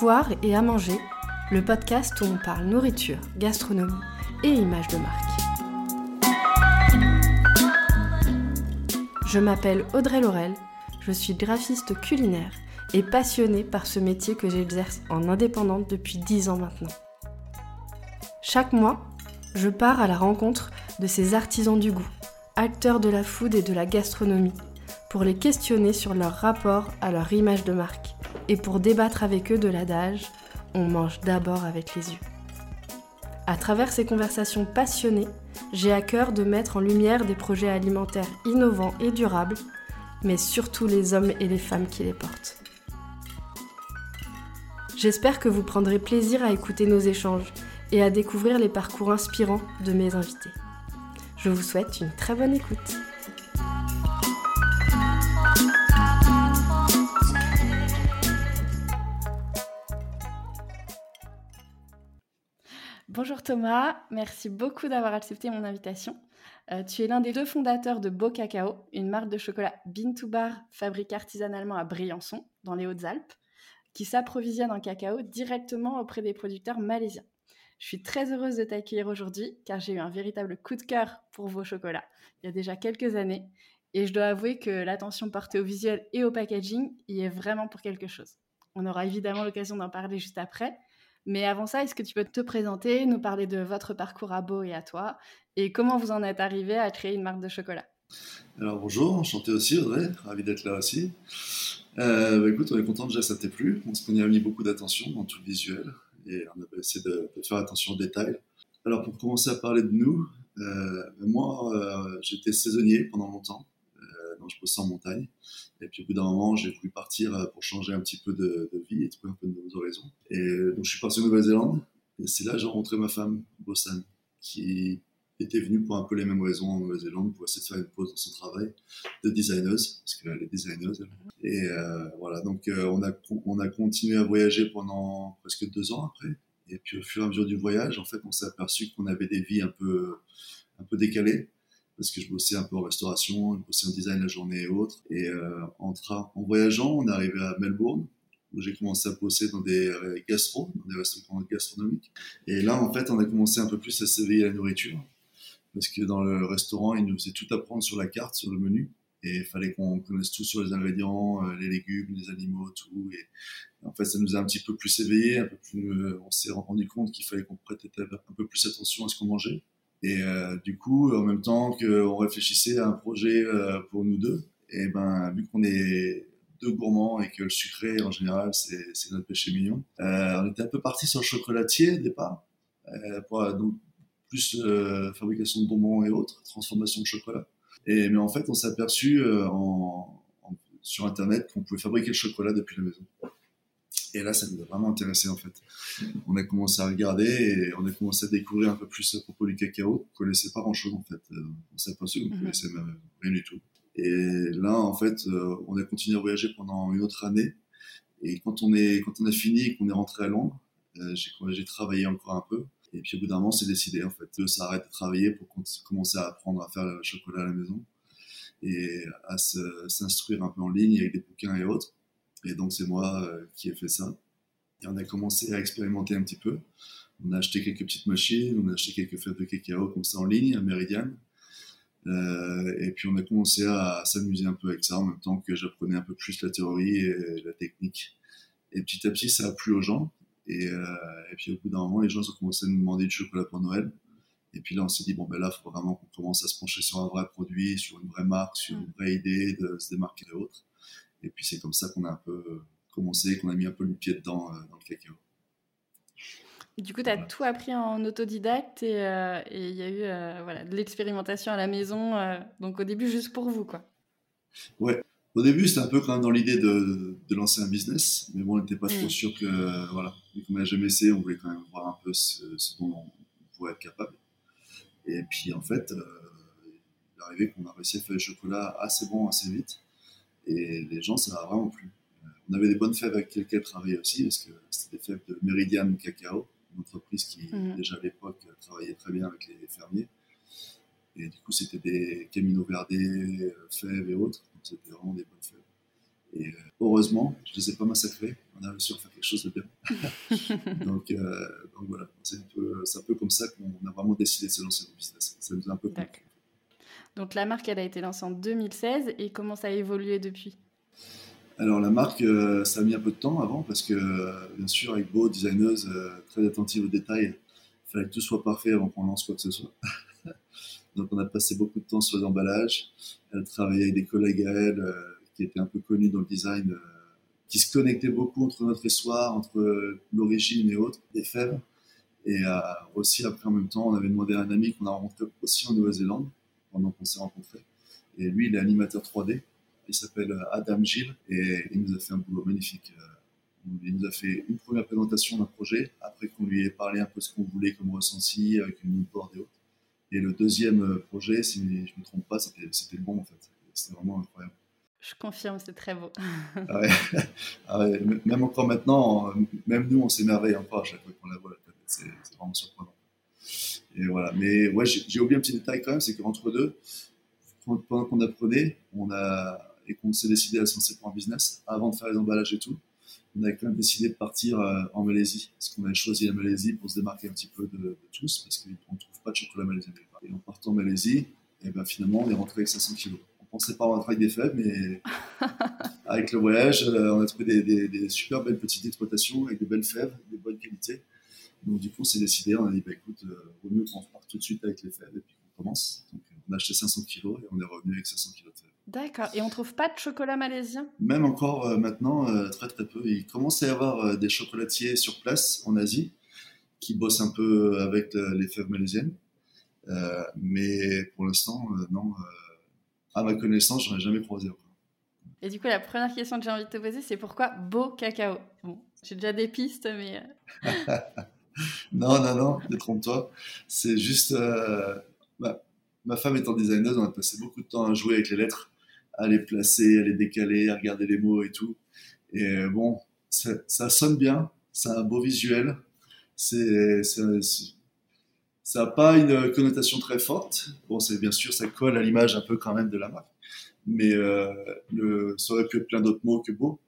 Avoir et à manger, le podcast où on parle nourriture, gastronomie et image de marque. Je m'appelle Audrey Laurel, je suis graphiste culinaire et passionnée par ce métier que j'exerce en indépendante depuis 10 ans maintenant. Chaque mois, je pars à la rencontre de ces artisans du goût, acteurs de la food et de la gastronomie, pour les questionner sur leur rapport à leur image de marque et pour débattre avec eux de l'adage on mange d'abord avec les yeux. À travers ces conversations passionnées, j'ai à cœur de mettre en lumière des projets alimentaires innovants et durables, mais surtout les hommes et les femmes qui les portent. J'espère que vous prendrez plaisir à écouter nos échanges et à découvrir les parcours inspirants de mes invités. Je vous souhaite une très bonne écoute. Bonjour Thomas, merci beaucoup d'avoir accepté mon invitation. Euh, tu es l'un des deux fondateurs de Beau Cacao, une marque de chocolat bean to bar fabriquée artisanalement à Briançon, dans les Hautes-Alpes, qui s'approvisionne en cacao directement auprès des producteurs malaisiens. Je suis très heureuse de t'accueillir aujourd'hui car j'ai eu un véritable coup de cœur pour vos chocolats il y a déjà quelques années et je dois avouer que l'attention portée au visuel et au packaging y est vraiment pour quelque chose. On aura évidemment l'occasion d'en parler juste après, mais avant ça, est-ce que tu peux te présenter, nous parler de votre parcours à Beau et à toi, et comment vous en êtes arrivé à créer une marque de chocolat? Alors bonjour, enchanté aussi Audrey, ravi d'être là aussi. Euh, bah, écoute, on est content déjà ça t'ait plu, parce qu'on y a mis beaucoup d'attention dans tout le visuel, et on a essayé de, faire attention aux détails. Alors pour commencer à parler de nous, euh, moi euh, j'étais saisonnier pendant longtemps, je bossais en montagne. Et puis au bout d'un moment, j'ai voulu partir euh, pour changer un petit peu de, vie et trouver un peu de nouvelles horizons. Et euh, donc je suis parti en Nouvelle-Zélande. Et c'est là que j'ai rencontré ma femme, Bossan, qui était venue pour un peu les mêmes raisons en Nouvelle-Zélande, pour essayer de faire une pause dans son travail de designeuse, parce qu'elle est designeuse. Et euh, voilà, donc on, a, on a continué à voyager pendant presque deux ans après. Et puis au fur et à mesure du voyage, en fait, on s'est aperçu qu'on avait des vies un peu, un peu décalées parce que je bossais un peu en restauration, je bossais en design la journée et autres. Et euh, en, en voyageant, on est arrivé à Melbourne, où j'ai commencé à bosser dans des euh, gastro, des restaurants gastronomiques. Et là, en fait, on a commencé un peu plus à s'éveiller à la nourriture, parce que dans le restaurant, ils nous faisaient tout apprendre sur la carte, sur le menu. Et il fallait qu'on connaisse tout sur les ingrédients, euh, les légumes, les animaux, tout. Et en fait, ça nous a un petit peu plus éveillés, un peu plus, on s'est rendu compte qu'il fallait qu'on prête un peu plus attention à ce qu'on mangeait. Et euh, du coup, en même temps qu'on réfléchissait à un projet euh, pour nous deux, et ben vu qu'on est deux gourmands et que le sucré en général c'est notre péché mignon, euh, on était un peu parti sur le chocolatier au départ, pour, donc plus fabrication de bonbons et autres, transformation de chocolat. Et mais en fait, on s'est aperçu sur internet qu'on pouvait fabriquer le chocolat depuis la maison. Et là, ça nous a vraiment intéressé en fait. On a commencé à regarder et on a commencé à découvrir un peu plus à propos du cacao. On connaissait pas grand-chose en fait. Euh, on savait pas ce qu'on connaissait même rien du tout. Et là, en fait, euh, on a continué à voyager pendant une autre année. Et quand on est, quand on a fini et qu'on est rentré à Londres, euh, j'ai travaillé encore un peu. Et puis au bout d'un moment, c'est décidé en fait de s'arrêter de travailler pour commencer à apprendre à faire le chocolat à la maison et à s'instruire un peu en ligne avec des bouquins et autres. Et donc, c'est moi euh, qui ai fait ça. Et on a commencé à expérimenter un petit peu. On a acheté quelques petites machines, on a acheté quelques fèves de cacao comme ça en ligne à Meridian. Euh, et puis on a commencé à, s'amuser un peu avec ça en même temps que j'apprenais un peu plus la théorie et la technique. Et petit à petit, ça a plu aux gens. Et, euh, et puis au bout d'un moment, les gens ont commencé à nous demander du chocolat pour Noël. Et puis là, on s'est dit, bon, ben là, il faut vraiment qu'on commence à se pencher sur un vrai produit, sur une vraie marque, sur une vraie idée de se démarquer des autres. Et puis c'est comme ça qu'on a un peu euh, commencé, qu'on a mis un peu le pied dedans euh, dans le cacao. Du coup, tu as tout appris en autodidacte et euh, il y a eu voilà, de l'expérimentation à la maison, donc au début juste pour vous. quoi. Ouais, au début c'était un peu quand même dans l'idée de, de, lancer un business, mais bon, on n'était pas trop mm. sûr que, voilà, vu qu'on n'a jamais essayé, on voulait quand même voir un peu ce, dont on pouvait être capable. Et puis en fait, il est arrivé qu'on a réussi à faire le chocolat assez bon assez vite. Et les gens, ça a vraiment plu. Euh, on avait des bonnes fèves avec lesquelles travailler aussi, parce que c'était des fèves de Meridian Cacao, une entreprise qui, mhm. déjà à l'époque, travaillait très bien avec les fermiers. Et du coup, c'était des Camino Verde, euh, fèves et autres. Donc, c'était vraiment des bonnes fèves. Et heureusement, je ne les ai pas massacrés. On a réussi à faire quelque chose de bien. donc, voilà, c'est un, peu, un peu comme ça qu'on a vraiment décidé de se lancer dans le business. Ça nous a un peu Donc la marque, elle a été lancée en 2016 et comment ça a évolué depuis? Alors la marque, euh, ça a mis un peu de temps avant parce que bien sûr avec Beau, designeuse euh, très attentive aux détails, il fallait que tout soit parfait avant qu'on lance quoi que ce soit. Donc on a passé beaucoup de temps sur les emballages. Elle travaillait avec des collègues à elle euh, qui étaient un peu connus dans le design, qui se connectaient beaucoup entre notre histoire, entre l'origine et autres, des fèves. Et aussi après en même temps, on avait demandé à un ami qu'on a rencontré aussi en Nouvelle-Zélande pendant qu'on s'est rencontrés. Et lui, il est animateur 3D. Il s'appelle euh, Adam Gilles et il nous a fait un boulot magnifique. Euh, il nous a fait une première présentation d'un projet, après qu'on lui ait parlé un peu ce qu'on voulait comme ressenti avec une board et autres. Et le deuxième euh, projet, si je ne me trompe pas, c'était le bon en fait. C'était vraiment incroyable. Je confirme, c'est très beau. Ah ah même encore maintenant, même nous, on s'émerveille encore à chaque fois qu'on la voit. C'est vraiment surprenant. Et voilà. Mais ouais, j'ai oublié un petit détail quand même, c'est qu'entre deux, pendant qu'on apprenait, on a et qu'on s'est décidé à se lancer pour un business, avant de faire les emballages et tout, on avait quand même décidé de partir euh, en Malaisie, parce qu'on avait choisi la Malaisie pour se démarquer un petit peu de, tous, parce qu'on ne trouve pas de chocolat malaisien. Et en partant en Malaisie, et ben finalement, on est rentré avec 500 kilos. On pensait pas rentrer avec des faibles, mais avec le voyage, euh, on a trouvé des, super belles petites exploitations avec des belles fèves, des bonnes qualités. Donc du coup, on s'est décidé, on a dit, bah, écoute, euh, vaut mieux qu'on reparte tout de suite avec les fèves et puis qu'on commence. Donc on a acheté 500 kilos et on est revenu avec 500 kilos de fèves. D'accord. Et on trouve pas de chocolat malaisien? Même encore euh, maintenant, euh, très très peu. Il commence à y avoir euh, des chocolatiers sur place en Asie qui bossent un peu avec les fèves malaisiennes. mais pour l'instant, non. à ma connaissance, j'en ai jamais croisé. Et du coup, la première question que j'ai envie de te poser, c'est pourquoi beau cacao? Bon, j'ai déjà des pistes, mais. non, non, non, détrompe-toi. C'est juste. Bah, ma femme étant designer, on a passé beaucoup de temps à jouer avec les lettres à les placer, à les décaler, à regarder les mots et tout. Et euh, bon, ça, sonne bien, ça a un beau visuel, ça n'a pas une connotation très forte. Bon, c'est bien sûr, ça colle à l'image un peu quand même de la marque, mais euh, le, ça aurait pu plein d'autres mots que beau.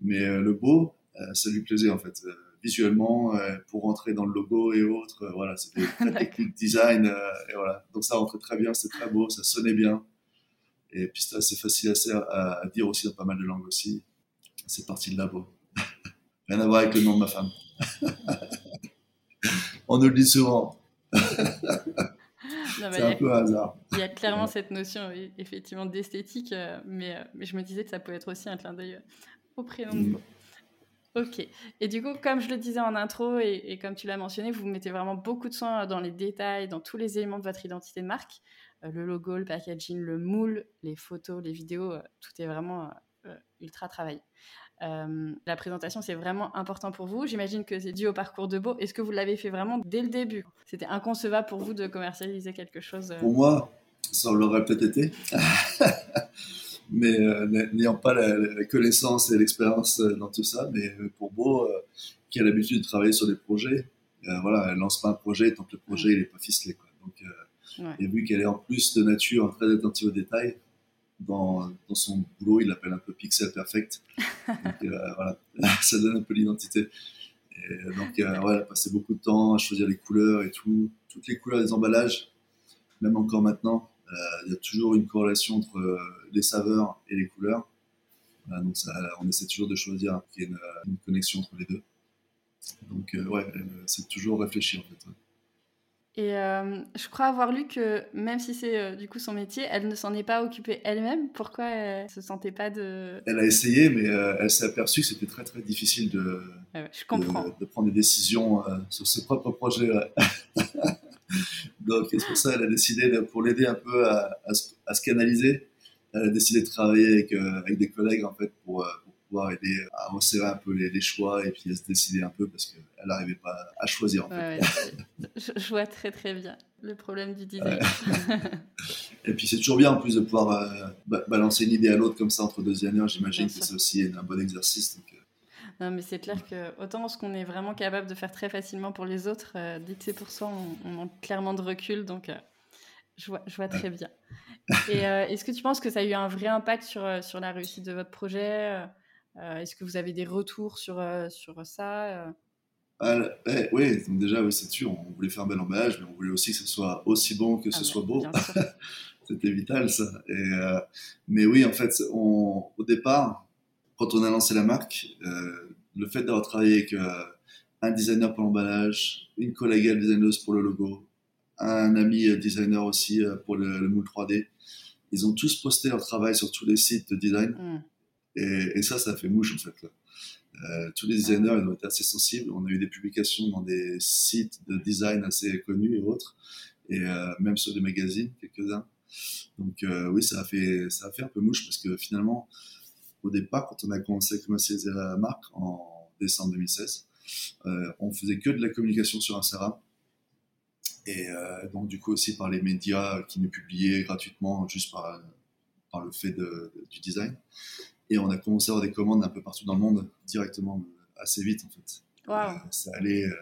Mais euh, le beau, ça lui plaisait en fait. Visuellement, pour rentrer dans le logo et autres, voilà, c'était très technique design, et voilà. Donc ça rentrait très bien, c'était très beau, ça sonnait bien. Et puis c'est assez facile à, à, dire aussi dans pas mal de langues aussi. C'est parti de là-bas. Rien à voir avec le nom de ma femme. On nous le dit souvent. c'est un peu hasard. Il y a clairement cette notion, effectivement, d'esthétique, euh, mais, euh, mais, je me disais que ça pouvait être aussi un clin d'œil euh, au prénom de mm. Ok. Et du coup, comme je le disais en intro et, comme tu l'as mentionné, vous mettez vraiment beaucoup de soin dans les détails, dans tous les éléments de votre identité de marque. Euh, le logo, le packaging, le moule, les photos, les vidéos, euh, tout est vraiment euh, ultra travaillé. la présentation, c'est vraiment important pour vous. J'imagine que c'est dû au parcours de Beau. Est-ce que vous l'avez fait vraiment dès le début? C'était inconcevable pour vous de commercialiser quelque chose Pour moi, ça l'aurait peut-être été. mais n'ayant pas la, connaissance et l'expérience dans tout ça, mais pour Beau, qui a l'habitude de travailler sur des projets, voilà, elle lance pas un projet tant que le projet n'est pas ficelé. Donc, et vu qu'elle est en plus de nature très attentive aux détails, dans, dans son boulot, il l'appelle un peu pixel perfect. Donc euh, voilà, ça donne un peu l'identité. Donc euh, ouais, elle a passé beaucoup de temps à choisir les couleurs et tout, toutes les couleurs des emballages, même encore maintenant. Euh, il y a toujours une corrélation entre les saveurs et les couleurs. donc ça, on essaie toujours de choisir qu'il y ait une, une, connexion entre les deux. Donc ouais, c'est toujours réfléchir en fait. Et euh, je crois avoir lu que même si c'est euh, du coup son métier, elle ne s'en est pas occupée elle-même. Pourquoi elle se sentait pas de... Elle a essayé, mais euh, elle s'est aperçue que c'était très très difficile de, je comprends. de, prendre des décisions sur ses propres projets. Donc c'est pour ça qu'elle a décidé, pour l'aider un peu à, à, se canaliser, elle a décidé de travailler avec, avec des collègues en fait pour, pouvoir aider à resserrer un peu les, choix et puis à se décider un peu parce qu'elle n'arrivait pas à choisir. En fait. je, vois très très bien le problème du design. et puis c'est toujours bien en plus de pouvoir euh, balancer une idée à l'autre comme ça entre deux designers. J'imagine que c'est aussi un bon exercice. Donc, euh. Non, mais c'est clair que autant ce qu'on est vraiment capable de faire très facilement pour les autres, euh, dès que c'est pour soi, on, manque clairement de recul. Donc, Je vois, je vois très bien. Et est-ce que tu penses que ça a eu un vrai impact sur, sur la réussite de votre projet Est-ce que vous avez des retours sur, sur ça ah, eh, oui, donc déjà, oui, c'est sûr, on voulait faire un bel emballage, mais on voulait aussi que ce soit aussi bon que ce ah soit beau. C'était vital, ça. Et, euh, mais oui, en fait, on, au départ, quand on a lancé la marque, euh, le fait d'avoir travaillé avec euh, un designer pour l'emballage, une collègue designeuse pour le logo, un ami designer aussi pour le, moule 3D, ils ont tous posté leur travail sur tous les sites de design. Mm. Et, et, ça, ça fait mouche, en fait. Euh, tous les designers ils ont été assez sensibles. On a eu des publications dans des sites de design assez connus et autres, et euh, même sur des magazines, quelques-uns. Donc euh, oui, ça a, fait, ça a fait un peu mouche parce que finalement, au départ, quand on a commencé à commercialiser la marque en décembre 2016, on faisait que de la communication sur Instagram. Et donc du coup aussi par les médias qui nous publiaient gratuitement juste par, par le fait de, du design. Et on a commencé à avoir des commandes un peu partout dans le monde directement, euh, assez vite en fait. Euh, ça allait euh,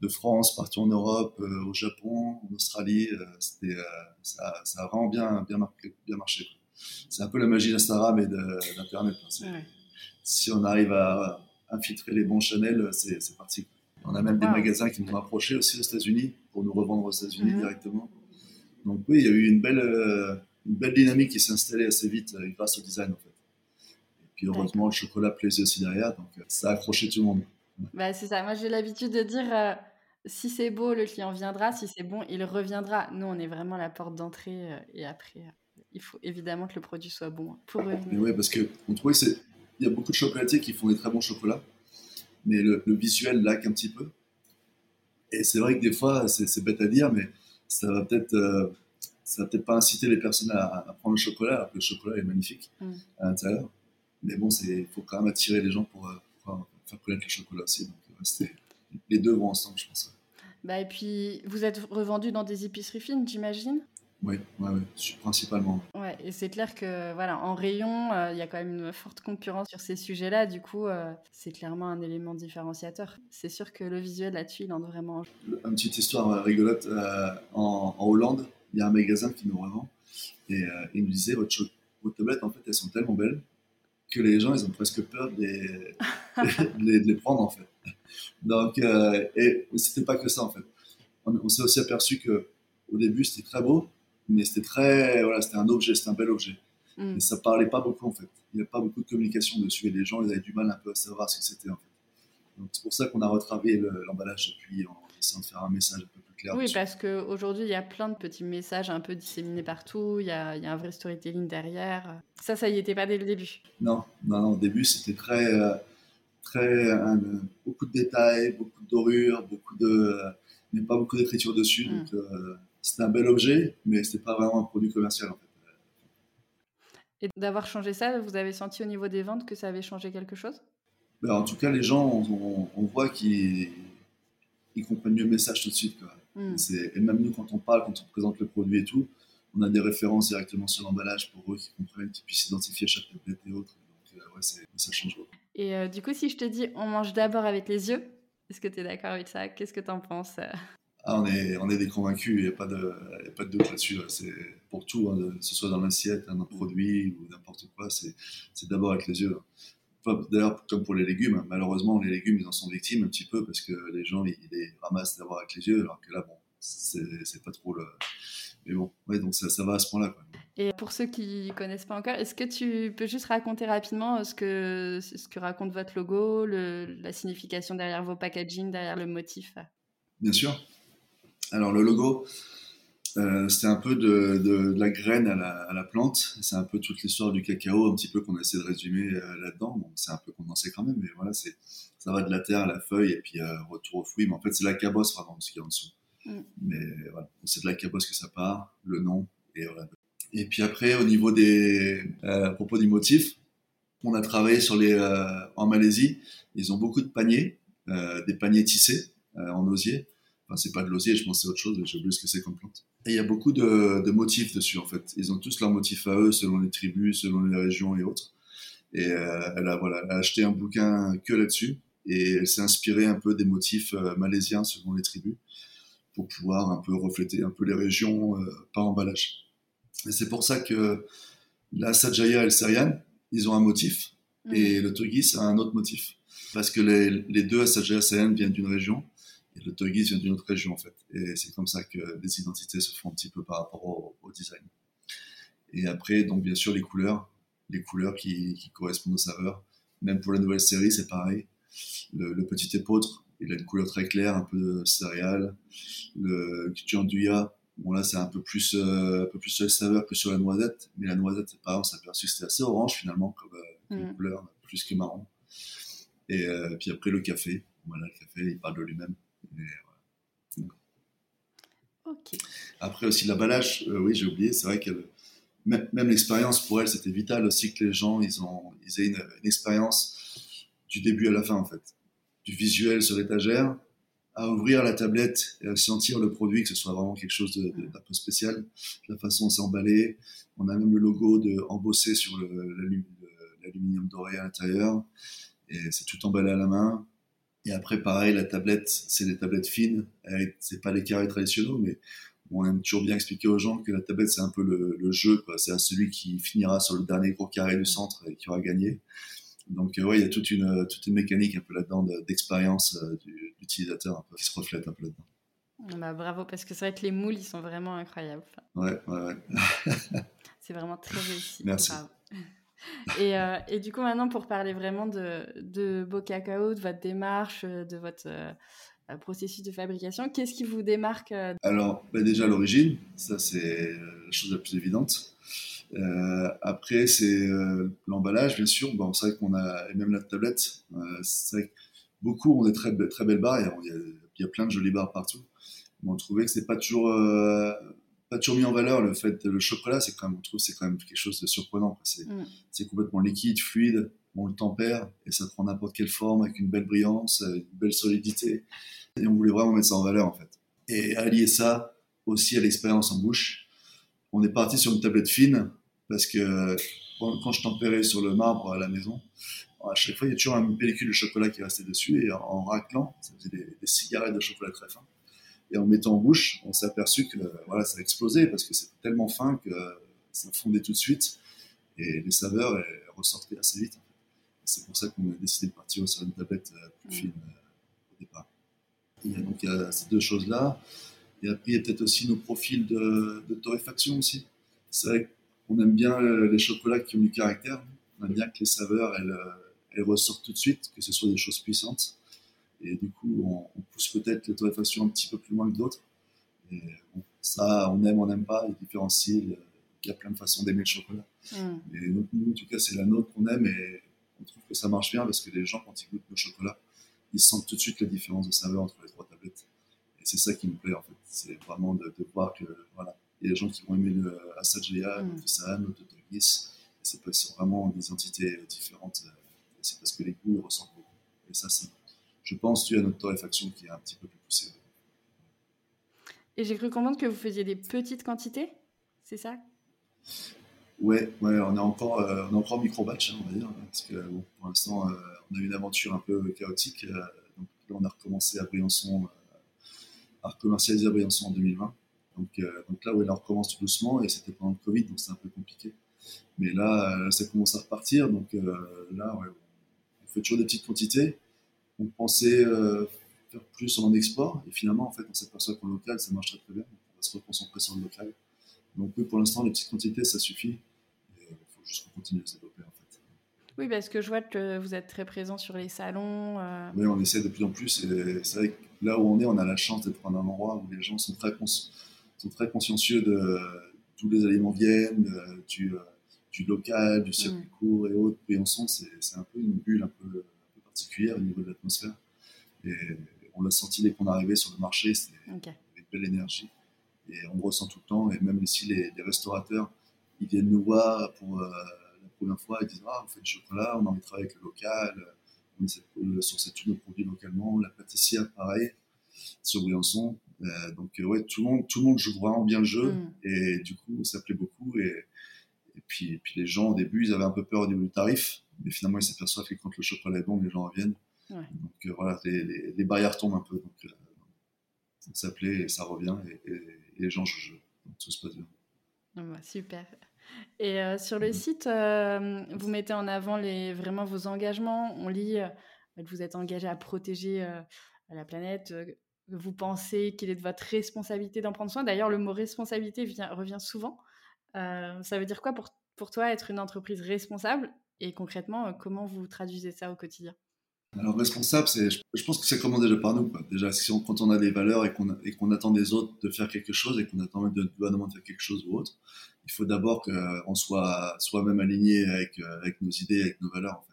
de France, partout en Europe, au Japon, en Australie. c'était, ça, ça, a vraiment bien, bien, marqué, bien marché. C'est un peu la magie d'Instagram et d'Internet. Si on arrive à infiltrer les bons channels, c'est, parti. On a même des magasins qui nous ont approchés aussi aux États-Unis pour nous revendre aux États-Unis mhm. directement. Donc oui, il y a eu une belle, une belle dynamique qui s'est installée assez vite grâce au design en fait. Puis heureusement, le chocolat plaisait aussi derrière, donc euh, ça a accroché tout le monde. Bah, c'est ça. Moi, j'ai l'habitude de dire euh, si c'est beau, le client viendra. Si c'est bon, il reviendra. Nous, on est vraiment la porte d'entrée. Euh, et après, il faut évidemment que le produit soit bon pour revenir. Oui, parce qu'on trouvait qu'il y a beaucoup de chocolatiers qui font des très bons chocolats, mais le, visuel laque un petit peu. Et c'est vrai que des fois, c'est bête à dire, mais ça va peut-être. ça va peut-être pas inciter les personnes à, prendre le chocolat, alors que le chocolat est magnifique mmh. à l'intérieur. Mais bon, il faut quand même attirer les gens pour, euh, pour faire connaître le chocolat aussi. Donc, euh, les deux vont ensemble, je pense. Bah, et puis, vous êtes revendu dans des épiceries fines, j'imagine? Oui, ouais, ouais, principalement. Ouais, et c'est clair que voilà, en rayon, euh, il y a quand même une forte concurrence sur ces sujets-là. Du coup, c'est clairement un élément différenciateur. C'est sûr que le visuel là-dessus, il en a vraiment. Une petite histoire rigolote. en, Hollande, il y a un magasin qui nous revend et il nous disait votre, votre tablette, en fait, elles sont tellement belles que les gens, ils ont presque peur de les, de les, prendre, en fait. Donc, euh, et c'était pas que ça, en fait. On, s'est aussi aperçu que au début, c'était très beau, mais c'était très, voilà, c'était un objet, c'était un bel objet. Mm. Mais ça parlait pas beaucoup, en fait. Il n'y avait pas beaucoup de communication dessus, et les gens, ils avaient du mal un peu à savoir ce que c'était, en fait. Donc, c'est pour ça qu'on a retravaillé l'emballage depuis, en essayant de faire un message un peu oui, parce qu'aujourd'hui, il y a plein de petits messages un peu disséminés partout, il y a, y a, un vrai storytelling derrière. Ça, ça y était pas dès le début Non, non, non au début, c'était très, euh, très beaucoup de détails, beaucoup de dorures, beaucoup de, mais pas beaucoup d'écriture dessus. Donc, euh, c'était un bel objet, mais c'était pas vraiment un produit commercial en fait. Et d'avoir changé ça, vous avez senti au niveau des ventes que ça avait changé quelque chose? Ben, En tout cas, les gens, on, on voit qu'ils comprennent mieux le message tout de suite. Quoi. Mm. Et même nous, quand on parle, quand on présente le produit et tout, on a des références directement sur l'emballage pour eux qui comprennent, qui puissent identifier chaque tablette et autres. Donc, euh, ouais, ça change beaucoup. Et euh, du coup, si je te dis on mange d'abord avec les yeux, est-ce que tu es d'accord avec ça? Qu'est-ce que tu en penses euh? Ah, on, est, on est des convaincus, il n'y a, pas de, a pas de doute là-dessus. C'est pour tout, hein, que ce soit dans l'assiette, un produit ou n'importe quoi, c'est d'abord avec les yeux. D'ailleurs, comme pour les légumes, malheureusement, les légumes, ils en sont victimes un petit peu parce que les gens, ils, les ramassent d'abord avec les yeux, alors que là, bon, c'est pas trop le. Mais bon, ouais, donc ça, ça va à ce point-là. Et pour ceux qui connaissent pas encore, est-ce que tu peux juste raconter rapidement ce que, ce que raconte votre logo, le, la signification derrière vos packaging, derrière le motif? Bien sûr. Alors, le logo, euh, c'était un peu de, de, la graine à la, à la plante. C'est un peu toute l'histoire du cacao, un petit peu qu'on essaie de résumer euh, là-dedans. Bon, c'est un peu condensé quand même, mais voilà, c'est ça va de la terre à la feuille et puis euh, retour au fruit. Mais en fait, c'est la cabosse vraiment ce qu'il y a en dessous. Mm. Mais voilà, c'est de la cabosse que ça part, le nom et voilà. Et puis après, au niveau des à propos du motif, on a travaillé sur les en Malaisie. Ils ont beaucoup de paniers, des paniers tissés en osier. Enfin, c'est pas de l'osier, je pense c'est autre chose, j'ai oublié ce que c'est comme plante. Et il y a beaucoup de, de, motifs dessus, en fait. Ils ont tous leurs motifs à eux, selon les tribus, selon les régions et autres. Et euh, elle, a, voilà, elle a acheté un bouquin que là-dessus, et elle s'est inspirée un peu des motifs euh, malaisiens selon les tribus. pour pouvoir un peu refléter un peu les régions par emballage. Et c'est pour ça que la Sajaya et le Serian, ils ont un motif, et le Turgis a un autre motif. Parce que les, les deux Sajaya et Serian viennent d'une région, le Turgis vient d'une autre région en fait. Et c'est comme ça que les identités se font un petit peu par rapport au, design. Et après, donc bien sûr, les couleurs, les couleurs qui, qui correspondent aux saveurs. Même pour la nouvelle série, c'est pareil. Le, le, petit épeautre, il a une couleur très claire, un peu céréale. Le Duya, Bon, là, c'est un peu plus, euh, un peu plus sur les saveurs que sur la noisette. Mais la noisette, c'est pas on s'est aperçu que c'était assez orange finalement comme, euh, mm. couleur, plus que marron. Et euh, puis après, le café. Voilà, le café, il parle de lui-même. Après aussi l'emballage, oui, j'ai oublié, c'est vrai que même, l'expérience pour elle, c'était vital aussi que les gens ils, ont, ils aient une, expérience du début à la fin en fait. Du visuel sur l'étagère, à ouvrir la tablette et à sentir le produit, que ce soit vraiment quelque chose d'un peu spécial. La façon dont c'est emballé. On a même le logo embossé sur l'aluminium doré à l'intérieur. Et c'est tout emballé à la main. Et après, pareil, la tablette, c'est des tablettes fines. C'est pas les carrés traditionnels, mais on aime toujours bien expliquer aux gens que la tablette, c'est un peu le, le jeu. C'est celui qui finira sur le dernier gros carré du centre et qui aura gagné. Donc, euh, ouais, il y a toute une, euh, toute une mécanique un peu là-dedans d'expérience euh, du l'utilisateur qui se reflète un peu là-dedans. Bah, bravo, parce que c'est vrai que les moules, ils sont vraiment incroyables. Ouais, ouais, ouais. c'est vraiment très réussi. Merci. Et, et, du coup, maintenant, pour parler vraiment de, de Beau Cacao, de votre démarche, de votre processus de fabrication, qu'est-ce qui vous démarque Alors, bah, déjà l'origine, ça c'est la chose la plus évidente. Euh, après, c'est euh, l'emballage, bien sûr. C'est vrai qu'on a, et même la tablette, euh, c'est vrai que beaucoup ont des très, très belles barres. Il y, a, il y, a, plein de jolies barres partout. Mais on trouvait que c'est pas toujours, pas toujours mis en valeur. Le fait, le chocolat, c'est quand même, on trouve, c'est quand même quelque chose de surprenant. C'est mm. complètement liquide, fluide. On le tempère et ça prend n'importe quelle forme avec une belle brillance, une belle solidité. Et on voulait vraiment mettre ça en valeur, en fait. Et allier ça aussi à l'expérience en bouche. On est parti sur une tablette fine parce que quand je tempérais sur le marbre à la maison, à chaque fois, il y a toujours une pellicule de chocolat qui restait dessus, et en raclant, ça faisait des, cigarettes de chocolat très fin. Et en mettant en bouche, on s'est aperçu que voilà, ça a explosé parce que c'était tellement fin que ça fondait tout de suite, et les saveurs ressortaient assez vite. C'est pour ça qu'on a décidé de partir sur une tablette euh, plus fine euh, au départ. il y a donc ces deux choses-là. Et après, il y a peut-être aussi nos profils de, de torréfaction aussi. C'est vrai que on aime bien euh, les chocolats qui ont du caractère. On aime bien que les saveurs, elles, elles ressortent tout de suite, que ce soit des choses puissantes. Et du coup, on, pousse peut-être la torréfaction un petit peu plus loin que d'autres. Et bon, ça, on aime, on n'aime pas, il différencie. Il y a plein de façons d'aimer le chocolat. Mm. Et nous, en tout cas, c'est la nôtre qu'on aime et on trouve que ça marche bien parce que les gens, quand ils goûtent le chocolat, ils sentent tout de suite la différence de saveur entre les trois tablettes. Et c'est ça qui me plaît, en fait. C'est vraiment de, de voir que, voilà, il y a des gens qui vont aimer le Assad Jaya, mm. le Fisan, le Totogis. C'est vraiment des entités différentes. Euh, c'est parce que les goûts ressemblent beaucoup. Et ça, c'est, je pense, dû à notre torréfaction qui est un petit peu plus poussée. Et j'ai cru comprendre que vous faisiez des petites quantités, c'est ça? Ouais, ouais, on est encore, euh, on est encore micro-batch, hein, on va dire, parce que pour l'instant, euh, on a eu une aventure un peu chaotique. donc là, on a recommencé à Briançon, à recommercialiser à Briançon en 2020. Donc, euh, donc là, elle recommence tout doucement et c'était pendant le Covid, donc c'est un peu compliqué. Mais là, euh, ça commence à repartir. Donc euh, là, on fait toujours des petites quantités. On pensait faire plus en export et finalement, en fait, on s'aperçoit qu'en local, ça marche très très bien. on va se reconcentrer sur le local. Donc oui, pour l'instant, les petites quantités, ça suffit. Il faut juste continuer à se développer en fait. Oui, parce que je vois que vous êtes très présent sur les salons. Oui, on essaie de plus en plus. Et c'est vrai que là où on est, on a la chance d'être dans un endroit où les gens sont très sont très consciencieux de tous les aliments viennent, euh, du, euh, du local, du circuit mm. court et autres. Briançon, c'est un peu une bulle un peu particulière au niveau de l'atmosphère. Et on l'a senti dès qu'on arrivait sur le marché, c'était une belle énergie. Et on ressent tout le temps, et même ici, les, restaurateurs, ils viennent nous voir pour euh, la première fois, ils disent Ah, on fait du chocolat, on a envie de travailler avec le local, on essaie de sourcer tous nos produits localement. La pâtissière, pareil, sur Briançon. Euh, donc euh, ouais, tout le monde, tout le monde joue vraiment bien le jeu mm. et du coup ça plaît beaucoup et, et puis, et puis les gens au début ils avaient un peu peur au niveau du tarif, mais finalement ils s'aperçoivent que quand le chocolat est bon, les gens reviennent. Donc euh, voilà, les, les, barrières tombent un peu. Donc, ça plaît et ça revient et, les gens jouent. Donc tout se passe bien. Ah bah, super. Et euh, sur le mmh. site, euh, vous mettez en avant les, vraiment vos engagements. On lit que vous êtes engagé à protéger la planète. Vous pensez qu'il est de votre responsabilité d'en prendre soin. D'ailleurs, le mot responsabilité vient, revient souvent. ça veut dire quoi pour, pour toi être une entreprise responsable? Et concrètement, comment vous traduisez ça au quotidien? Alors responsable, je pense que c'est comment déjà par nous. Déjà, quand on a des valeurs et qu'on, attend des autres de faire quelque chose et qu'on attend de gouvernement de faire quelque chose ou autre, il faut d'abord qu'on soit soi-même aligné avec, avec nos idées, avec nos valeurs.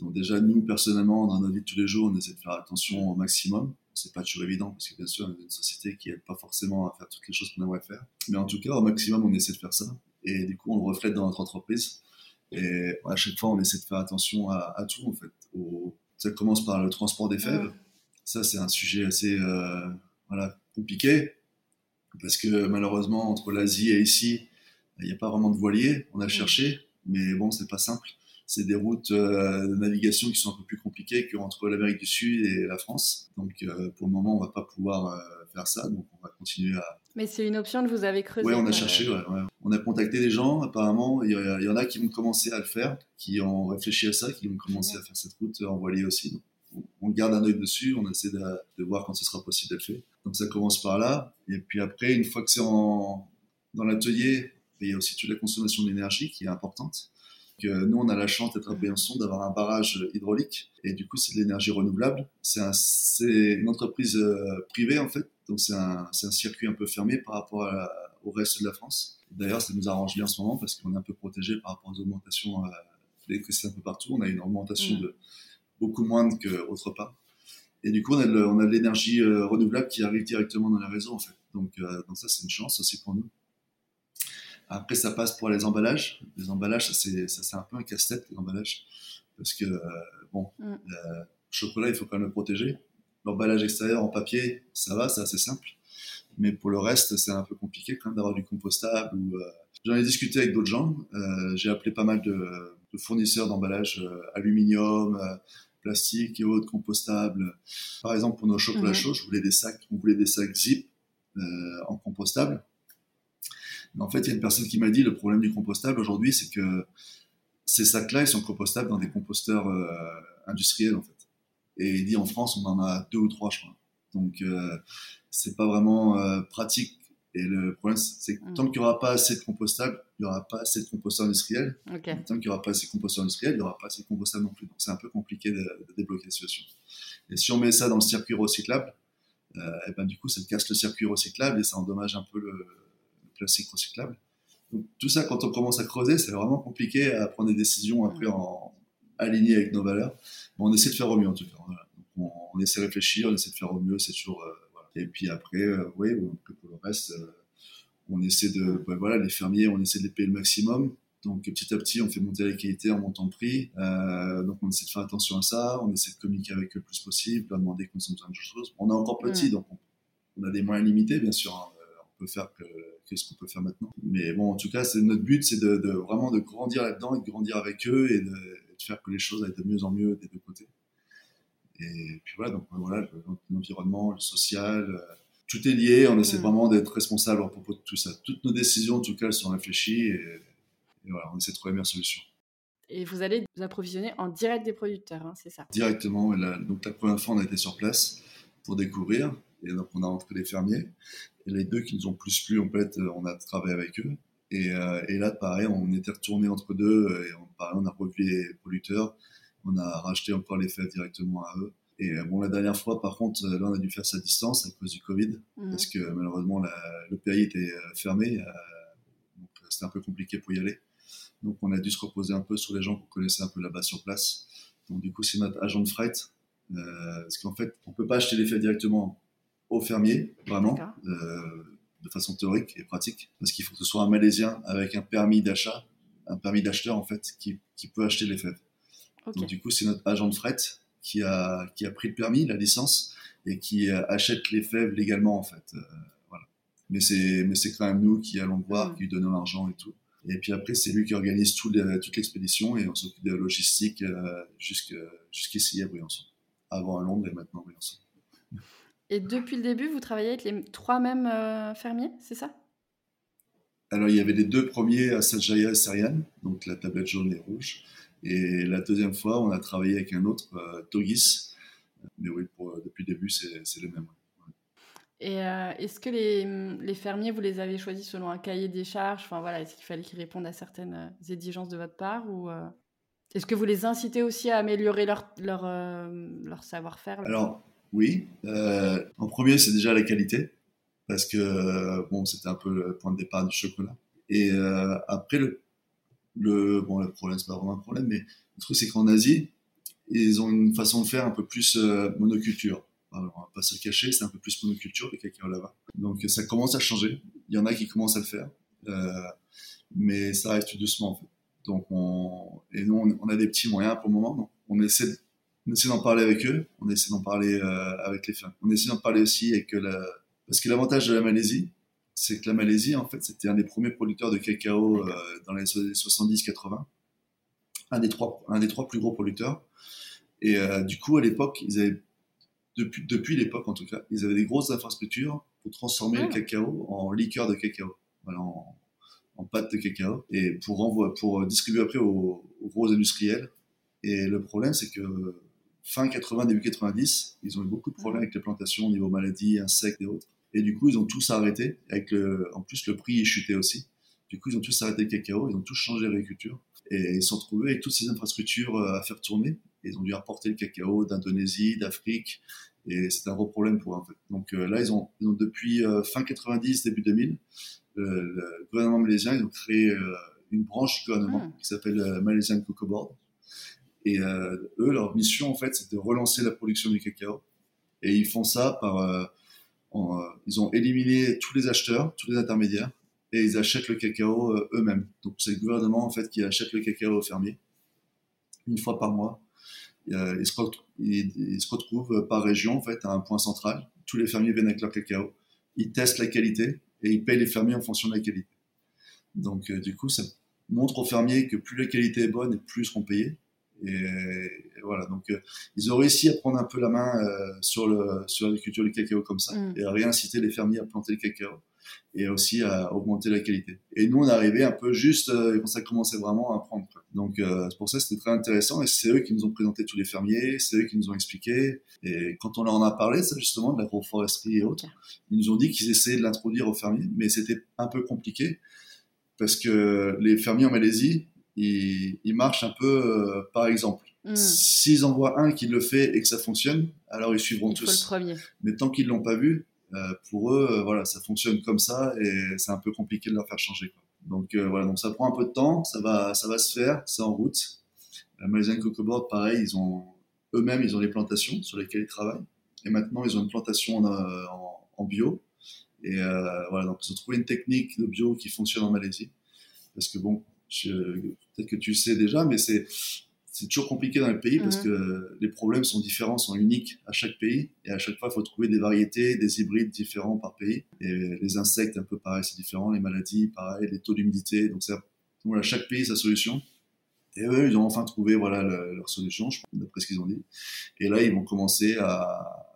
Donc déjà, nous, personnellement, dans notre vie de tous les jours, on essaie de faire attention au maximum. C'est pas toujours évident parce que bien sûr, on est une société qui n'aide pas forcément à faire toutes les choses qu'on aimerait faire. Mais en tout cas, au maximum, on essaie de faire ça. Et du coup, on le reflète dans notre entreprise. Et à chaque fois, on essaie de faire attention à, à tout, en fait, au, ça commence par le transport des fèves. Ça, c'est un sujet assez euh, voilà, compliqué parce que malheureusement, entre l'Asie et ici, il n'y a pas vraiment de voilier. On a cherché, mais bon, c'est pas simple. C'est des routes euh, de navigation qui sont un peu plus compliquées qu'entre l'Amérique du Sud et la France. Donc, euh, pour le moment, on va pas pouvoir faire ça. Donc, on va continuer à. Mais c'est une option que vous avez creusée. Oui, on a cherché. Ouais, On a contacté des gens. Apparemment, il y, en a qui vont commencer à le faire, qui ont réfléchi à ça, qui vont commencer à faire cette route en voilier aussi. Donc, on garde un œil dessus, on essaie de, voir quand ce sera possible de le faire. Donc ça commence par là, et puis après, une fois que c'est dans l'atelier, il y a aussi toute la consommation d'énergie qui est importante. Nous, on a la chance d'être à Béançon, d'avoir un barrage hydraulique, et du coup, c'est de l'énergie renouvelable. C'est une entreprise euh, privée, en fait, donc c'est un, circuit un peu fermé par rapport au reste de la France. D'ailleurs, ça nous arrange bien en ce moment parce qu'on est un peu protégé par rapport aux augmentations euh, c'est un peu partout. On a une augmentation mmh. de beaucoup moins qu'autre part. Et du coup, on a de, l'énergie euh, renouvelable qui arrive directement dans la réseau, en fait. Donc, euh, donc ça, c'est une chance aussi pour nous. Après, ça passe pour les emballages. Les emballages, ça, c'est un peu un casse-tête, les emballages. Parce que, euh, bon, mm. le chocolat, il faut quand même le protéger. L'emballage extérieur en papier, ça va, c'est assez simple. Mais pour le reste, c'est un peu compliqué quand même d'avoir du compostable. J'en ai discuté avec d'autres gens. J'ai appelé pas mal de, de fournisseurs d'emballage aluminium, plastique et autres compostables. Par exemple, pour nos chocolats mhm. chauds, je voulais des sacs, on voulait des sacs zip euh, en compostable. Mais en fait, il y a une personne qui m'a dit le problème du compostable aujourd'hui, c'est que ces sacs-là, ils sont compostables dans des composteurs euh, industriels en fait. Et il dit en France, on en a deux ou trois, je crois. Donc, euh, c'est pas vraiment euh, pratique et le problème, c'est que mm. tant qu'il n'y aura pas assez de compostable, il n'y aura pas assez de composteurs industriels. Tant qu'il n'y aura pas assez de composteurs industriels, il n'y aura pas assez de compostable non plus. Donc c'est un peu compliqué de, débloquer la situation. Et si on met ça dans le circuit recyclable, euh, et ben, du coup, ça casse le circuit recyclable et ça endommage un peu le, plastique recyclable. Donc tout ça, quand on commence à creuser, c'est vraiment compliqué à prendre des décisions mm. en, alignées avec nos valeurs. Mais on essaie de faire au mieux en tout cas. Donc, on, essaie de réfléchir, on essaie de faire au mieux. C'est toujours euh, et puis après, euh, oui, pour le reste, euh, on essaie de, voilà, les fermiers, on essaie de les payer le maximum. Donc petit à petit, on fait monter la qualité en montant le prix. Euh, donc on essaie de faire attention à ça, on essaie de communiquer avec eux le plus possible, leur demander qu'on a besoin de choses. On est encore petit, donc on, a des moyens limités, bien sûr. Hein. Peut faire que, ce qu'on peut faire maintenant. Mais bon, en tout cas, c'est notre but, c'est de, vraiment de grandir là-dedans et de grandir avec eux et de, de, faire que les choses aillent de mieux en mieux des deux côtés. Et puis voilà, donc voilà, l'environnement, le social, euh, tout est lié. On essaie mm. vraiment d'être responsable à propos de tout ça. Toutes nos décisions, en tout cas, elles sont réfléchies et, voilà, on essaie de trouver la meilleure solution. Et vous allez vous approvisionner en direct des producteurs, hein, c'est ça? Directement. donc la première fois, on a été sur place pour découvrir. Et donc on a rentré les fermiers. Et les deux qui nous ont plus plu, en fait, on a travaillé avec eux. Et, euh, et là, pareil, on était retourné entre deux et on, pareil, on a revu les producteurs on a racheté encore les fèves directement à eux. Et euh, bon, la dernière fois, par contre, là, on a dû faire sa distance à cause du Covid, mhm. parce que malheureusement, le pays était euh, fermé, euh, donc c'était un peu compliqué pour y aller. Donc, on a dû se reposer un peu sur les gens qu'on connaissait un peu là-bas sur place. Donc, du coup, c'est notre agent de fret, parce qu'en fait, on peut pas acheter les fèves directement au fermier, vraiment, de façon théorique et pratique, parce qu'il faut que ce soit un Malaisien avec un permis d'achat, un permis d'acheteur, en fait, qui, qui peut acheter les fèves. Donc, du coup, c'est notre agent de fret qui a, qui a pris le permis, la licence, et qui euh, achète les fèves légalement, en fait. Euh, voilà. Mais c'est, mais c'est quand même nous qui allons voir, mm. qui lui donnons l'argent et tout. Et puis après, c'est lui qui organise tout toute l'expédition et on s'occupe de la logistique euh, jusqu'ici à Briançon. Avant à Londres et maintenant à Briançon. Et depuis le début, vous travaillez avec les trois mêmes fermiers, c'est ça? Alors, il y avait les deux premiers à Sajaya et Serian, donc la tablette jaune et rouge. Et la deuxième fois, on a travaillé avec un autre, Togis. Mais oui, depuis le début, c'est le même. Et euh, est-ce que les, les, fermiers, vous les avez choisis selon un cahier des charges? Enfin, voilà, Est-ce qu'il fallait qu'ils répondent à certaines euh, exigences de votre part ou euh, Est-ce que vous les incitez aussi à améliorer leur, leur, leur savoir-faire? Alors, oui. en premier, c'est déjà la qualité, parce que bon, c'était un peu le point de départ du chocolat. Et après, le, le, bon, le problème, c'est pas vraiment un problème, mais le truc, c'est qu'en Asie, ils ont une façon de faire un peu plus monoculture on va pas se le cacher, c'est un peu plus monoculture le cacao là-bas. Donc ça commence à changer. Il y en a qui commencent à le faire, euh, mais ça arrive tout doucement en fait. Donc on et nous on, a des petits moyens pour le moment. Donc on essaie on essaie d'en parler avec eux, on essaie d'en parler euh, avec les femmes. On essaie d'en parler aussi avec la parce que l'avantage de la Malaisie, c'est que la Malaisie en fait c'était un des premiers producteurs de cacao euh, dans les 70-80, un des trois un des trois plus gros producteurs. Et du coup à l'époque ils avaient depuis, depuis l'époque en tout cas, ils avaient des grosses infrastructures pour transformer le ah. cacao en liqueur de cacao, voilà, en, pâte de cacao, et pour, pour distribuer après aux, gros industriels. Et le problème, c'est que fin 80, début 90, ils ont eu beaucoup de problèmes avec les plantations au niveau maladies, insectes et autres. Et du coup, ils ont tous arrêté. Avec le, en plus, le prix est chuté aussi. Du coup, ils ont tous arrêté le cacao, ils ont tous changé l'agriculture. Et ils se sont retrouvés avec toutes ces infrastructures euh, à faire tourner. Ils ont dû apporter le cacao d'Indonésie, d'Afrique, et c'est un gros problème pour eux, en fait. Donc euh, là, ils ont, ils ont depuis euh, fin 90, début 2000, le gouvernement malaisien, ils ont créé une branche du gouvernement hmm. qui s'appelle Malaysian Cocoa Board. Et eux, leur mission, en fait, c'est de relancer la production du cacao. Et ils font ça par... ils ont éliminé tous les acheteurs, tous les intermédiaires, et ils achètent le cacao eux-mêmes. Donc c'est le gouvernement, en fait, qui achète le cacao aux fermiers, une fois par mois. Euh, ils, se retrouvent, par région en fait à un point central. Tous les fermiers viennent avec leur cacao. Ils testent la qualité et ils payent les fermiers en fonction de la qualité. Donc euh, du coup, ça montre aux fermiers que plus la qualité est bonne plus ils seront payés. Et, voilà, donc euh, ils ont réussi à prendre un peu la main sur l'agriculture du cacao comme ça mm. et à réinciter les fermiers à planter le cacao et aussi à augmenter la qualité. Et nous, on est arrivé un peu juste euh, quand ça commençait vraiment à prendre. Donc, euh, c'est pour ça c'était très intéressant. Et c'est eux qui nous ont présenté tous les fermiers, c'est eux qui nous ont expliqué. Et quand on leur en a parlé, ça justement, de l'agroforesterie et autres, ils nous ont dit qu'ils essayaient de l'introduire aux fermiers, mais c'était un peu compliqué parce que les fermiers en Malaisie, ils, marchent un peu euh, par exemple. Hmm. S'ils en voient un qui le fait et que ça fonctionne, alors ils suivront tous. le premier. Mais tant qu'ils l'ont pas vu, euh, pour eux, euh, voilà, ça fonctionne comme ça et c'est un peu compliqué de leur faire changer. Donc euh, voilà, donc ça prend un peu de temps, ça va, ça va se faire, c'est en route. La Malaysian Cocoa Board, pareil, ils ont eux-mêmes, ils ont des plantations sur lesquelles ils travaillent. Et maintenant, ils ont une plantation en, en, bio. Et voilà, donc ils ont trouvé une technique de bio qui fonctionne en Malaisie. Parce que bon, peut-être que tu sais déjà, mais c'est c'est toujours compliqué dans les pays parce que les problèmes sont différents, sont uniques à chaque pays. Et à chaque fois, il faut trouver des variétés, des hybrides différents par pays. Et les insectes, un peu pareil, c'est différent. Les maladies, pareil, les taux d'humidité. Donc, ça, voilà, chaque pays sa solution. Et eux, ils ont enfin trouvé voilà, leur solution, d'après ce qu'ils ont dit. Et là, ils vont commencer à,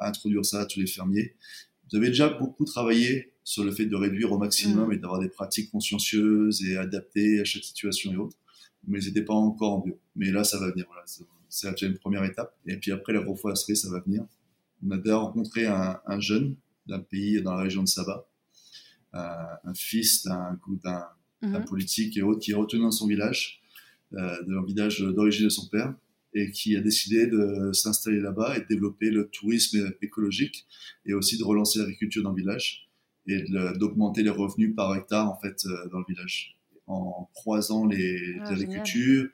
introduire ça à tous les fermiers. Vous avez déjà beaucoup travaillé sur le fait de réduire au maximum mm. et d'avoir des pratiques consciencieuses et adaptées à chaque situation et autres mais ils n'étaient pas encore en bio. Mais là, ça va venir. Voilà, c'est déjà une première étape. Et puis après, la l'agroforesterie, ça va venir. On a d'ailleurs rencontré un, un jeune d'un pays dans la région de Saba, euh, un fils d'un mm politique et autre qui est retenu dans son village, euh, de leur village d'origine de son père, et qui a décidé de s'installer là-bas et de développer le tourisme écologique et aussi de relancer l'agriculture dans le village et d'augmenter les revenus par hectare en fait euh, dans le village en croisant les, ah, agricultures,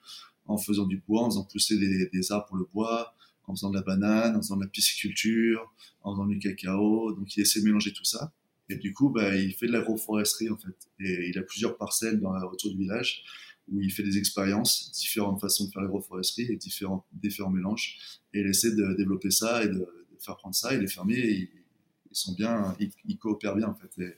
en faisant du bois, en faisant pousser des, arbres pour le bois, en faisant de la banane, en faisant de la pisciculture, en faisant du cacao. Donc il essaie de mélanger tout ça. Et du coup, bah, il fait de l'agroforesterie en fait. Et il a plusieurs parcelles dans, autour du village où il fait des expériences, différentes façons de faire l'agroforesterie et différents, différents mélanges. Et il essaie de développer ça et de, faire prendre ça. Et les fermiers, ils, sont bien, ils, coopèrent bien en fait. Donc,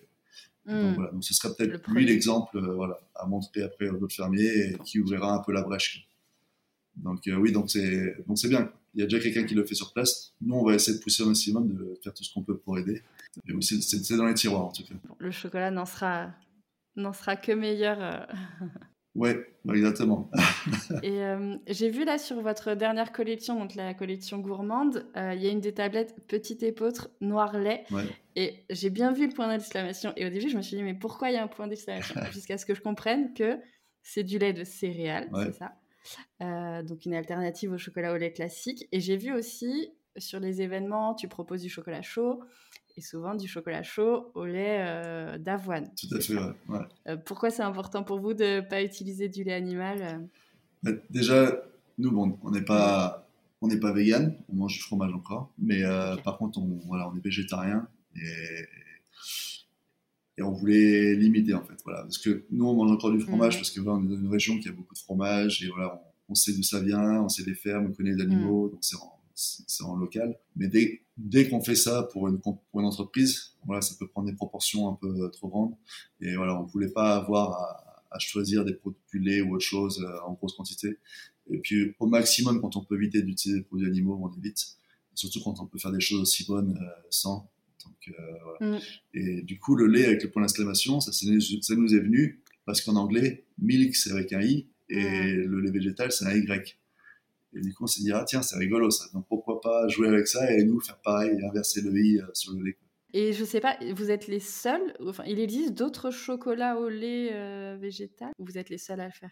hmm. voilà. Donc ce sera peut-être lui l'exemple euh, voilà, à montrer après aux autres fermiers et qui ouvrira un peu la brèche. Donc euh, oui, donc c'est donc c'est bien. il y a déjà quelqu'un qui le fait sur place. Nous, on va essayer de pousser au maximum, de faire tout ce qu'on peut pour aider. C'est dans les tiroirs en tout cas. Le chocolat n'en sera, n'en sera que meilleur. Ouais, exactement. et euh, j'ai vu là sur votre dernière collection, donc la collection gourmande, euh, il y a une des tablettes petite épeautre noir lait. Et j'ai bien vu le point d'exclamation. Et au début, je me suis dit, mais pourquoi il y a un point d'exclamation? Jusqu'à ce que je comprenne que c'est du lait de céréales, c'est ça. Euh, donc une alternative au chocolat au lait classique. Et j'ai vu aussi sur les événements, tu proposes du chocolat chaud et souvent du chocolat chaud au lait euh, d'avoine. Tout à fait, ouais. Euh, pourquoi c'est important pour vous de ne pas utiliser du lait animal euh? Bah, Déjà, nous, bon, on n'est pas, on n'est pas vegan, on mange du fromage encore, mais par contre, on, voilà, on est végétarien et, et on voulait limiter en fait, voilà, parce que nous, on mange encore du fromage mmh. parce que voilà, on est dans une région qui a beaucoup de fromage et voilà, on, sait d'où ça vient, on sait les fermes, on connaît les animaux, mmh. donc c'est c'est en local. Mais dès, dès qu'on fait ça pour une, pour une entreprise, voilà, ça peut prendre des proportions un peu trop grandes. Et voilà, on voulait pas avoir à, à choisir des produits lait ou autre chose euh, en grosse quantité. Et puis, au maximum, quand on peut éviter d'utiliser des produits animaux, on évite. Surtout quand on peut faire des choses aussi bonnes euh, sans. Donc, euh, voilà. Mm. Et du coup, le lait avec le point d'exclamation, ça, ça, nous est venu parce qu'en anglais, milk c'est avec un i et mm. le lait végétal c'est un y. Et du coup, on s'est dit, ah tiens, c'est rigolo ça. Donc pourquoi pas jouer avec ça et nous faire pareil et inverser le i euh, sur le lait. Et je sais pas, vous êtes les seuls, enfin, il existe d'autres chocolats au lait euh, végétal ou vous êtes les seuls à le faire?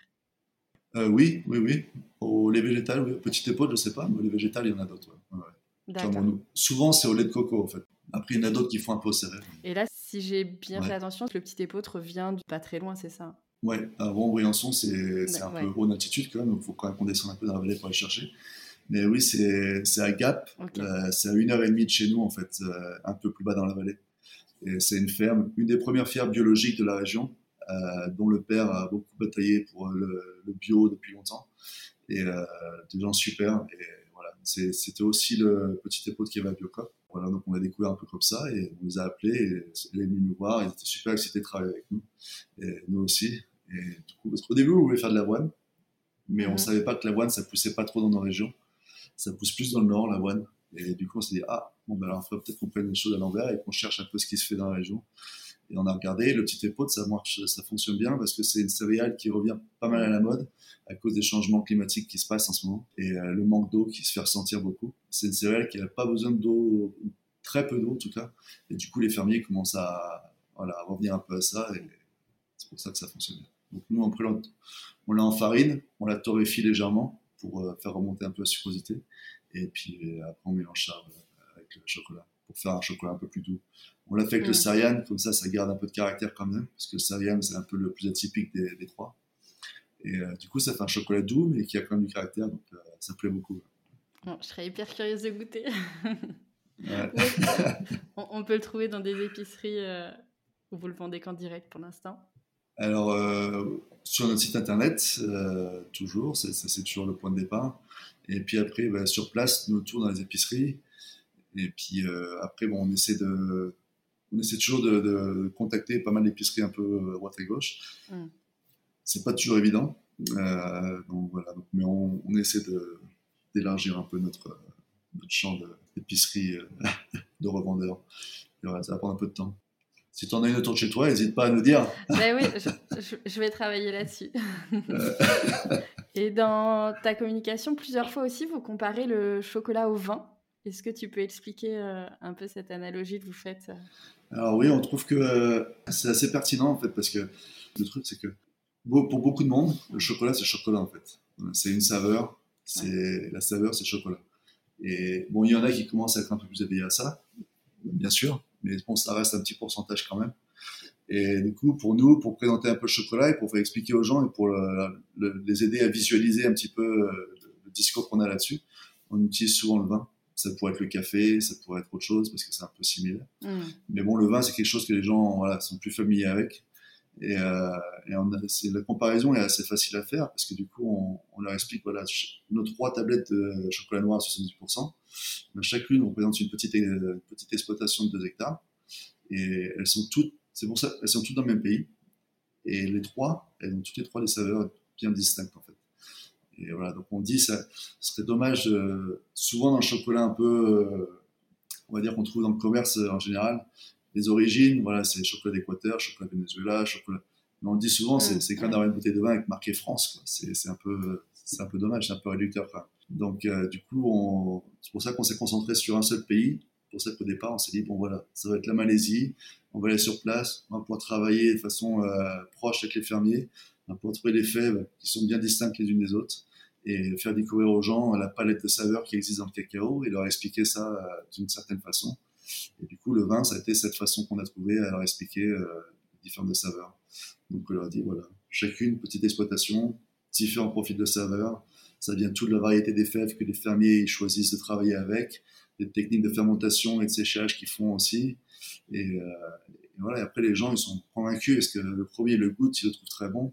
Euh, Oui, oui, oui. Au lait végétal, oui. Petite épaule, je sais pas, mais au lait végétal, il y en a d'autres. Ouais. Souvent, c'est au lait de coco, en fait. Après, il y en a d'autres qui font un peu céréales. Et là, si j'ai bien fait attention, le petit épeautre vient pas très loin, c'est ça? Ouais, avant Briançon, c'est un peu haut d'altitude quand même, donc il faut quand même qu'on descende un peu dans la vallée pour aller chercher. Mais oui, c'est à Gap, euh, c'est à une heure et demie de chez nous en fait, euh, un peu plus bas dans la vallée. Et c'est une ferme, une des premières fermes biologiques de la région, euh, dont le père a beaucoup bataillé pour le, bio depuis longtemps. Et des gens super. Et voilà, c'était aussi le petit épaule qui avait à Biocop. Voilà, donc on a découvert un peu comme ça et on les a appelés et ils est venus nous voir. Ils étaient super excités de travailler avec nous. Et nous aussi. Et du coup, parce qu'au début, on voulait faire de l'avoine, mais on mhm. savait pas que l'avoine, ça poussait pas trop dans nos régions. Ça pousse plus dans le nord, l'avoine. Et du coup, on s'est dit, ah, bon, ben alors, il faudrait peut-être qu'on prenne les choses à l'envers et qu'on cherche un peu ce qui se fait dans la région. Et on a regardé, le petit épaule, ça marche, ça fonctionne bien parce que c'est une céréale qui revient pas mal à la mode à cause des changements climatiques qui se passent en ce moment et euh, le manque d'eau qui se fait ressentir beaucoup. C'est une céréale qui n'a pas besoin d'eau, très peu d'eau en tout cas. Et du coup, les fermiers commencent à, voilà, revenir un peu à ça et c'est pour ça que ça fonctionne bien. Donc nous, on l'a en farine, on la torréfie légèrement pour euh, faire remonter un peu la sucrosité. Et puis euh, après, on mélange ça avec le chocolat pour faire un chocolat un peu plus doux. On l'a fait avec le cerian, comme ça, ça garde un peu de caractère quand même, parce que le cerian, c'est un peu le plus atypique des, trois. Et du coup, ça fait un chocolat doux, mais qui a quand même du caractère, donc ça plaît beaucoup. je serais hyper curieuse de goûter. on, peut le trouver dans des épiceries où vous le vendez qu'en direct pour l'instant alors, euh, sur notre site internet, euh, toujours, c'est toujours le point de départ. Et puis après, bah, sur place, nous tours dans les épiceries. Et puis euh, après, bon, on essaie de, on essaie toujours de, contacter pas mal d'épiceries un peu droite et gauche. Mm. C'est pas toujours évident. donc voilà, mais on, essaie d'élargir un peu notre, notre champ d'épicerie de, revendeurs. ça va prendre un peu de temps. Si tu en as une autour de chez toi, n'hésite pas à nous dire. Ben oui, je, vais travailler là-dessus. Euh. Et dans ta communication, plusieurs fois aussi, vous comparez le chocolat au vin. Est-ce que tu peux expliquer euh, un peu cette analogie que vous faites? Alors oui, on trouve que euh, c'est assez pertinent en fait, parce que le truc, c'est que pour beaucoup de monde, le chocolat, c'est chocolat en fait. C'est une saveur, c'est la saveur, c'est chocolat. Et bon, il y en a qui commencent à être un peu plus éveillés à ça, bien sûr, mais bon, ça reste un petit pourcentage quand même. Et du coup, pour nous, pour présenter un peu le chocolat et pour faire expliquer aux gens et pour les aider à visualiser un petit peu euh, le discours qu'on a là-dessus, on utilise souvent le vin. Ça pourrait être le café, ça pourrait être autre chose parce que c'est un peu similaire. Mm. Mais bon, le vin, c'est quelque chose que les gens voilà, sont plus familiers avec. Et, euh, et la comparaison est assez facile à faire parce que du coup, on, on leur explique voilà, nos trois tablettes de chocolat noir à 70%. chacune représente une petite, une petite exploitation de 2 hectares. Et elles sont toutes, c'est pour ça, elles sont toutes dans le même pays. Et les trois, elles ont toutes les trois des saveurs bien distinctes en fait. Et voilà, donc on dit, ça serait dommage, souvent dans le chocolat un peu, on va dire qu'on trouve dans le commerce en général, les origines, voilà, c'est chocolat d'Équateur, chocolat Venezuela, chocolat. Mais on dit souvent, c'est quand même d'avoir une bouteille de vin avec marqué France. C'est un peu, c'est un peu dommage, c'est un peu réducteur. Donc, euh, du coup, c'est pour ça qu'on s'est concentré sur un seul pays. Pour ça qu'au départ, on s'est dit, bon voilà, ça va être la Malaisie, on va aller sur place, on va pouvoir travailler de façon euh, proche avec les fermiers, trouver des fèves qui sont bien distinctes les unes des autres et faire découvrir aux gens la palette de saveurs qui existe dans le cacao et leur expliquer ça euh, d'une certaine façon. Et du coup, le vin, ça a été cette façon qu'on a trouvé à leur expliquer euh, différentes saveurs. Donc, on leur a dit, voilà, chacune petite exploitation, différents profils de saveurs. Ça vient toute la variété des fèves que les fermiers choisissent de travailler avec, des techniques de fermentation et de séchage qu'ils font aussi. Et, euh, voilà, et après, les gens, ils sont convaincus parce que le premier, le goûte, ils le trouvent très bon.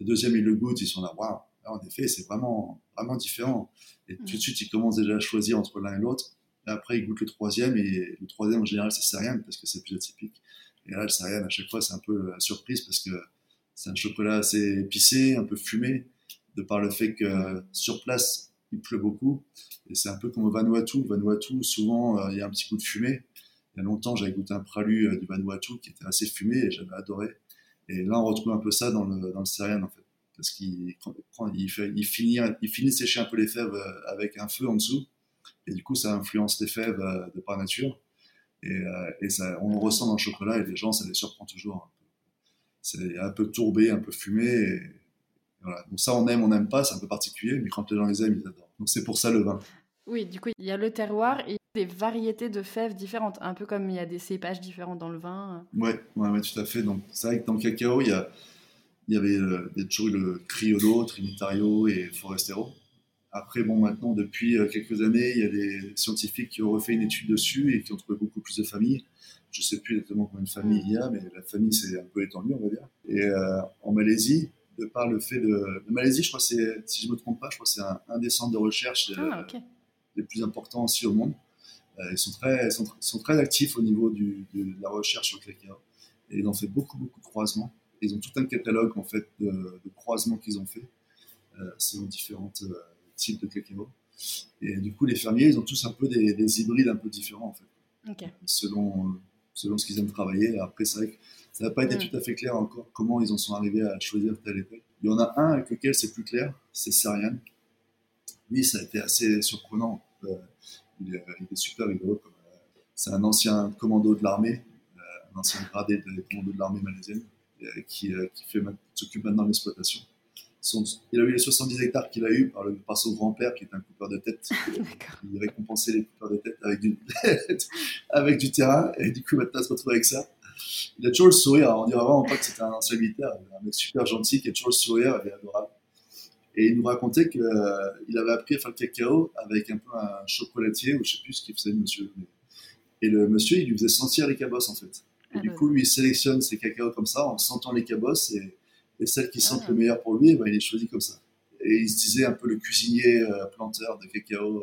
Le deuxième, ils le goûtent, ils sont là, waouh, en effet, c'est vraiment, vraiment différent. Et tout de suite, ils commencent déjà à choisir entre l'un et l'autre. Et après, ils goûtent le troisième, et le troisième, en général, c'est céréales, parce que c'est plus atypique. Et là, le céréales, à chaque fois, c'est un peu la surprise, parce que c'est un chocolat assez épicé, un peu fumé, de par le fait que sur place, il pleut beaucoup. Et c'est un peu comme au Vanuatu. Vanuatu, souvent, euh, il y a un petit coup de fumée. Il y a longtemps, j'avais goûté un pralu euh, du Vanuatu qui était assez fumé et j'avais adoré. Et là, on retrouve un peu ça dans le, dans le céréal, en fait. Parce qu'il il, il, finit, il finit de sécher un peu les fèves euh, avec un feu en dessous. Et du coup, ça influence les fèves euh, de par nature. Et, et ça, on le ressent dans le chocolat et les gens, ça les surprend toujours. C'est un peu tourbé, un peu fumé. Voilà. Donc ça, on aime, on n'aime pas, c'est un peu particulier, mais quand les gens les aiment, ils adorent. Donc c'est pour ça le vin. Oui, du coup, il y a le terroir et des variétés de fèves différentes, un peu comme il y a des cépages différents dans le vin. Oui, ouais, ouais, tout à fait. Donc c'est vrai que dans le cacao, il y, a, il y avait euh, toujours le Criollo, Trinitario et Forestero. Après, bon, maintenant, depuis euh, quelques années, il y a des scientifiques qui ont refait une étude dessus et qui ont trouvé beaucoup plus de familles. Je ne sais plus exactement combien de familles il y a, mais la famille s'est un peu étendue, on va dire. Et euh, en Malaisie, de par le fait de... La Malaisie, je crois, c'est, si je ne me trompe pas, je crois que c'est un, des centres de recherche ah, les plus importants aussi au monde. Euh, ils sont très, sont, sont, très actifs au niveau du, de, la recherche sur le cacao. Et ils ont fait beaucoup, beaucoup de croisements. Ils ont tout un catalogue, en fait, de, de croisements qu'ils ont fait euh, selon différentes type de cacao. Et du coup, les fermiers, ils ont tous un peu des, hybrides un peu différents, en fait. Selon, selon ce qu'ils aiment travailler. Après, c'est vrai que ça n'a pas été tout à fait clair encore comment ils en sont arrivés à choisir tel et tel. Il y en a un avec lequel c'est plus clair, c'est Sarian. Lui, ça a été assez surprenant. Euh, il, est, super rigolo. Euh, c'est un ancien commando de l'armée, euh, un ancien gradé de commando de l'armée malaisienne, qui, qui s'occupe maintenant de l'exploitation il a eu les 70 hectares qu'il a eu par, le, par son grand-père qui est un coupeur de tête. il récompensait les coupeurs de tête avec du, avec du terrain et du coup maintenant il se retrouve avec ça. Il a toujours le sourire, on dirait vraiment pas que c'était un ancien militaire, un mec super gentil qui a toujours le sourire, il est adorable. Et il nous racontait qu'il euh, avait appris à faire le cacao avec un peu un chocolatier ou je sais plus ce qu'il faisait le monsieur. Et le monsieur il lui faisait sentir les cabosses en fait. Et ah du coup lui il sélectionne ses cacaos comme ça en sentant les cabosses et et celles qui sentent le meilleur pour lui, eh ben, il les choisit comme ça. Et il se disait un peu le cuisinier euh, planteur de cacao.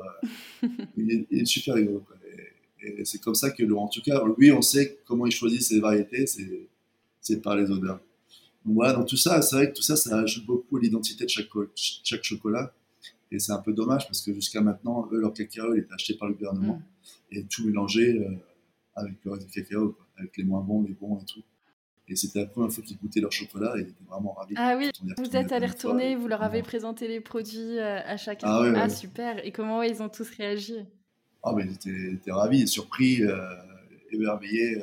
Euh, il, est, super rigolo. Et, c'est comme ça que, en tout cas, lui, on sait comment il choisit ses variétés, c'est par les odeurs. Donc voilà, donc tout ça, c'est vrai que tout ça, ça ajoute beaucoup à l'identité de chaque, chaque chocolat. Et c'est un peu dommage parce que jusqu'à maintenant, eux, leur cacao, il était acheté par le gouvernement mm. et tout mélangé euh, avec le reste du cacao, avec les moins bons, les bons et tout. Et c'était la première fois qu'ils goûtaient leur chocolat et ils étaient vraiment ravis. Ah oui, vous êtes allé retourner, vous leur avez présenté les produits euh, à chacun. Ah, ah super. Et comment ils ont tous réagi? Ah, mais ils étaient, ravis, surpris, euh, émerveillés.